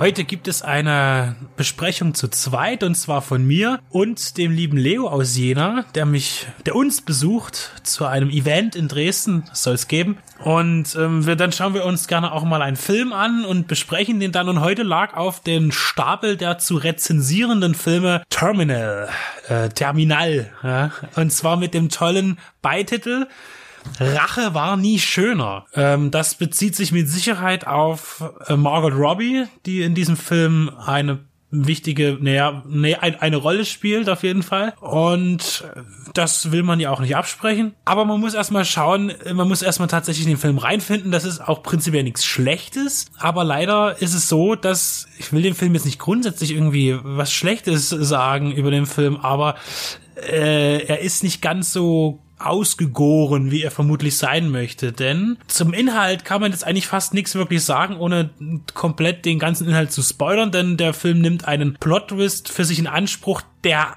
Heute gibt es eine Besprechung zu zweit und zwar von mir und dem lieben Leo aus Jena, der mich, der uns besucht zu einem Event in Dresden, soll es geben. Und ähm, wir, dann schauen wir uns gerne auch mal einen Film an und besprechen den dann. Und heute lag auf den Stapel der zu rezensierenden Filme Terminal, äh, Terminal, ja, und zwar mit dem tollen Beititel Rache war nie schöner. Ähm, das bezieht sich mit Sicherheit auf äh, Margot Robbie, die in diesem Film eine wichtige, naja, nee, ein, eine Rolle spielt auf jeden Fall. Und das will man ja auch nicht absprechen. Aber man muss erstmal schauen, man muss erstmal tatsächlich in den Film reinfinden. Das ist auch prinzipiell nichts Schlechtes. Aber leider ist es so, dass ich will dem Film jetzt nicht grundsätzlich irgendwie was Schlechtes sagen über den Film, aber äh, er ist nicht ganz so ausgegoren, wie er vermutlich sein möchte. Denn zum Inhalt kann man jetzt eigentlich fast nichts wirklich sagen, ohne komplett den ganzen Inhalt zu spoilern, denn der Film nimmt einen Plot-Twist für sich in Anspruch, der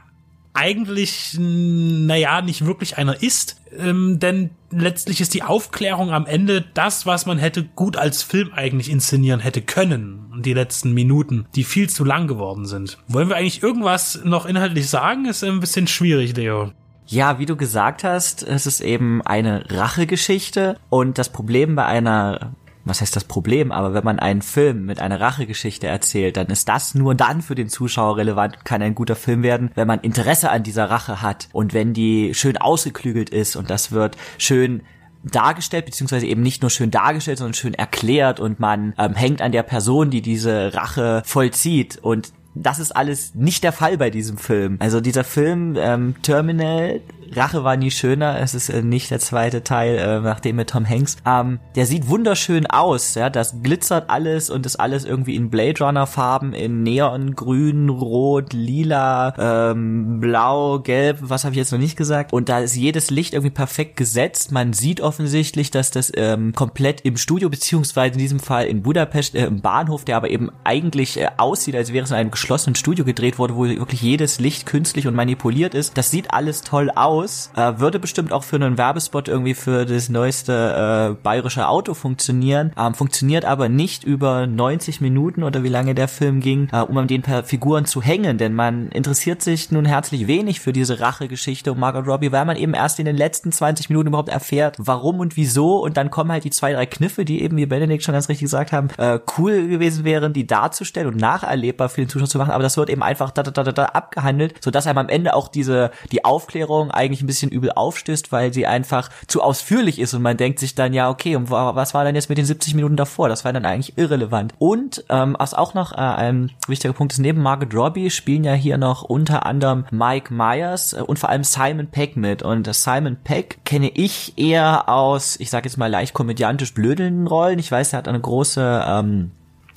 eigentlich, naja, nicht wirklich einer ist, ähm, denn letztlich ist die Aufklärung am Ende das, was man hätte gut als Film eigentlich inszenieren hätte können. Die letzten Minuten, die viel zu lang geworden sind. Wollen wir eigentlich irgendwas noch inhaltlich sagen? Ist ein bisschen schwierig, Leo. Ja, wie du gesagt hast, es ist eben eine Rachegeschichte und das Problem bei einer was heißt das Problem, aber wenn man einen Film mit einer Rachegeschichte erzählt, dann ist das nur dann für den Zuschauer relevant, kann ein guter Film werden, wenn man Interesse an dieser Rache hat und wenn die schön ausgeklügelt ist und das wird schön dargestellt, beziehungsweise eben nicht nur schön dargestellt, sondern schön erklärt und man ähm, hängt an der Person, die diese Rache vollzieht und das ist alles nicht der Fall bei diesem Film. Also dieser Film ähm, Terminal Rache war nie schöner. Es ist äh, nicht der zweite Teil, äh, nachdem mit Tom Hanks. Ähm, der sieht wunderschön aus. Ja, das glitzert alles und ist alles irgendwie in Blade Runner Farben, in Neon, Grün, Rot, Lila, ähm, Blau, Gelb. Was habe ich jetzt noch nicht gesagt? Und da ist jedes Licht irgendwie perfekt gesetzt. Man sieht offensichtlich, dass das ähm, komplett im Studio beziehungsweise in diesem Fall in Budapest äh, im Bahnhof, der aber eben eigentlich äh, aussieht, als wäre es in einem geschlossenen Studio gedreht wurde, wo wirklich jedes Licht künstlich und manipuliert ist. Das sieht alles toll aus aus. Äh, würde bestimmt auch für einen Werbespot irgendwie für das neueste äh, bayerische Auto funktionieren. Ähm, funktioniert aber nicht über 90 Minuten oder wie lange der Film ging, äh, um an den paar Figuren zu hängen, denn man interessiert sich nun herzlich wenig für diese Rachegeschichte um Margot Robbie, weil man eben erst in den letzten 20 Minuten überhaupt erfährt, warum und wieso und dann kommen halt die zwei, drei Kniffe, die eben, wie Benedikt schon ganz richtig gesagt haben, äh, cool gewesen wären, die darzustellen und nacherlebbar für den Zuschauer zu machen, aber das wird eben einfach da, da, da, da abgehandelt, sodass einem am Ende auch diese, die Aufklärung eigentlich eigentlich ein bisschen übel aufstößt, weil sie einfach zu ausführlich ist und man denkt sich dann, ja, okay, und was war denn jetzt mit den 70 Minuten davor? Das war dann eigentlich irrelevant. Und ähm, was auch noch äh, ein wichtiger Punkt ist, neben Margaret Robbie spielen ja hier noch unter anderem Mike Myers äh, und vor allem Simon Peck mit. Und Simon Peck kenne ich eher aus, ich sage jetzt mal leicht komödiantisch blödelnden Rollen. Ich weiß, er hat eine große ähm,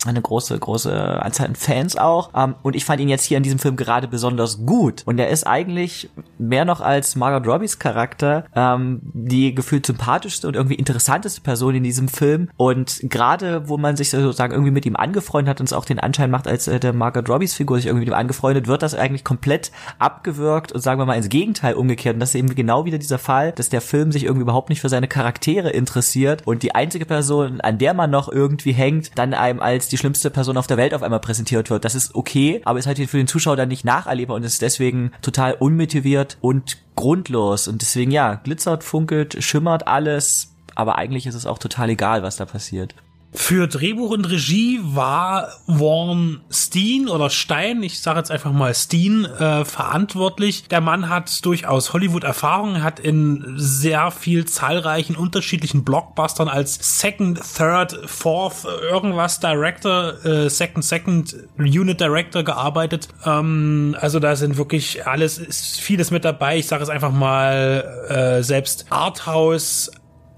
eine große, große Anzahl an Fans auch. Ähm, und ich fand ihn jetzt hier in diesem Film gerade besonders gut. Und er ist eigentlich mehr noch als Margot Robbies Charakter ähm, die gefühlt sympathischste und irgendwie interessanteste Person in diesem Film. Und gerade, wo man sich sozusagen irgendwie mit ihm angefreundet hat und es auch den Anschein macht, als äh, der Margot Robbies Figur sich irgendwie mit ihm angefreundet, wird das eigentlich komplett abgewürgt und sagen wir mal ins Gegenteil umgekehrt. Und das ist eben genau wieder dieser Fall, dass der Film sich irgendwie überhaupt nicht für seine Charaktere interessiert und die einzige Person, an der man noch irgendwie hängt, dann einem als die die schlimmste Person auf der Welt auf einmal präsentiert wird. Das ist okay, aber ist halt für den Zuschauer dann nicht nacherlebbar und ist deswegen total unmotiviert und grundlos. Und deswegen, ja, glitzert, funkelt, schimmert alles, aber eigentlich ist es auch total egal, was da passiert. Für Drehbuch und Regie war Warren Steen oder Stein, ich sage jetzt einfach mal Steen, äh, verantwortlich. Der Mann hat durchaus Hollywood-Erfahrung, hat in sehr viel zahlreichen unterschiedlichen Blockbustern als Second, Third, Fourth, irgendwas Director, äh, Second, Second Unit Director gearbeitet. Ähm, also da sind wirklich alles, ist vieles mit dabei. Ich sage es einfach mal, äh, selbst Arthouse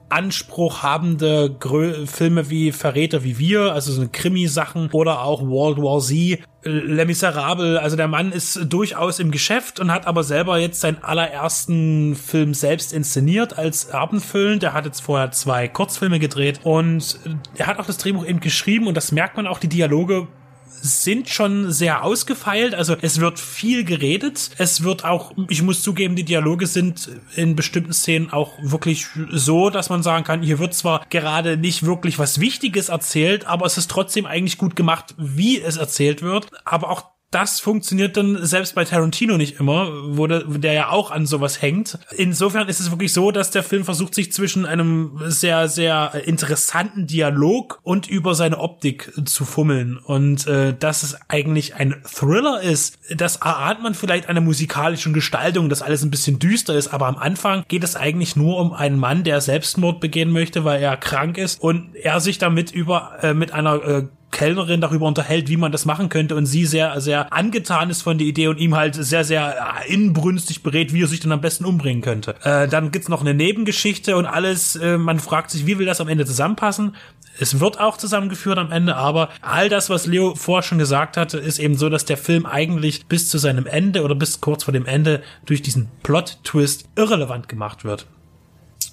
Anspruch habende Grö Filme wie Verräter wie wir, also so Krimi-Sachen oder auch World War Z, Les Miserables, also der Mann ist durchaus im Geschäft und hat aber selber jetzt seinen allerersten Film selbst inszeniert als Abendfüllend. Er hat jetzt vorher zwei Kurzfilme gedreht und er hat auch das Drehbuch eben geschrieben und das merkt man auch, die Dialoge sind schon sehr ausgefeilt. Also es wird viel geredet. Es wird auch, ich muss zugeben, die Dialoge sind in bestimmten Szenen auch wirklich so, dass man sagen kann, hier wird zwar gerade nicht wirklich was Wichtiges erzählt, aber es ist trotzdem eigentlich gut gemacht, wie es erzählt wird. Aber auch das funktioniert dann selbst bei Tarantino nicht immer, wo der, der, ja auch an sowas hängt. Insofern ist es wirklich so, dass der Film versucht, sich zwischen einem sehr, sehr interessanten Dialog und über seine Optik zu fummeln. Und äh, dass es eigentlich ein Thriller ist, das erahnt man vielleicht einer musikalischen Gestaltung, dass alles ein bisschen düster ist, aber am Anfang geht es eigentlich nur um einen Mann, der Selbstmord begehen möchte, weil er krank ist und er sich damit über äh, mit einer äh, Kellnerin darüber unterhält, wie man das machen könnte und sie sehr, sehr angetan ist von der Idee und ihm halt sehr, sehr äh, inbrünstig berät, wie er sich dann am besten umbringen könnte. Äh, dann gibt's noch eine Nebengeschichte und alles, äh, man fragt sich, wie will das am Ende zusammenpassen? Es wird auch zusammengeführt am Ende, aber all das, was Leo vorher schon gesagt hatte, ist eben so, dass der Film eigentlich bis zu seinem Ende oder bis kurz vor dem Ende durch diesen Plot-Twist irrelevant gemacht wird.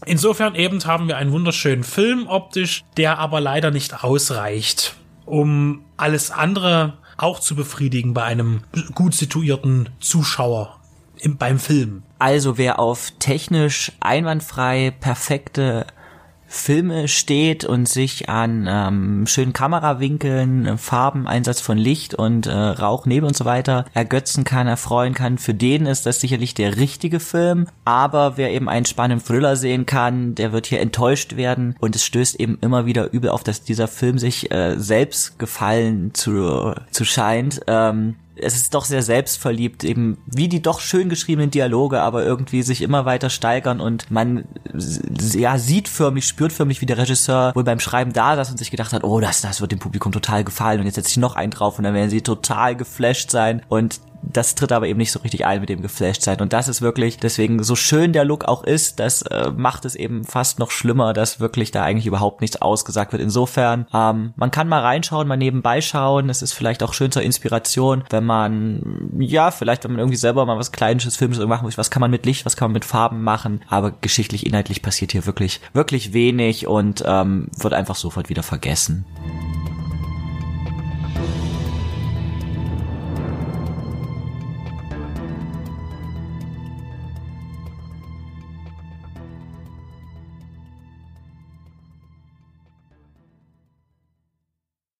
Insofern eben haben wir einen wunderschönen Film optisch, der aber leider nicht ausreicht um alles andere auch zu befriedigen bei einem gut situierten Zuschauer im, beim Film. Also wer auf technisch einwandfrei perfekte Filme steht und sich an ähm, schönen Kamerawinkeln, Farben, Einsatz von Licht und äh, Rauch, Nebel und so weiter ergötzen kann, erfreuen kann, für den ist das sicherlich der richtige Film. Aber wer eben einen spannenden Thriller sehen kann, der wird hier enttäuscht werden und es stößt eben immer wieder übel auf, dass dieser Film sich äh, selbst gefallen zu, zu scheint. Ähm, es ist doch sehr selbstverliebt, eben wie die doch schön geschriebenen Dialoge, aber irgendwie sich immer weiter steigern und man ja sieht förmlich, spürt förmlich, wie der Regisseur wohl beim Schreiben da saß und sich gedacht hat, oh, das, das wird dem Publikum total gefallen und jetzt setze ich noch einen drauf und dann werden sie total geflasht sein und das tritt aber eben nicht so richtig ein mit dem geflasht sein. Und das ist wirklich, deswegen so schön der Look auch ist, das äh, macht es eben fast noch schlimmer, dass wirklich da eigentlich überhaupt nichts ausgesagt wird. Insofern, ähm, man kann mal reinschauen, mal nebenbei schauen. Es ist vielleicht auch schön zur Inspiration, wenn man, ja, vielleicht, wenn man irgendwie selber mal was Kleinisches, Filmisches machen muss, was kann man mit Licht, was kann man mit Farben machen. Aber geschichtlich, inhaltlich passiert hier wirklich, wirklich wenig und ähm, wird einfach sofort wieder vergessen.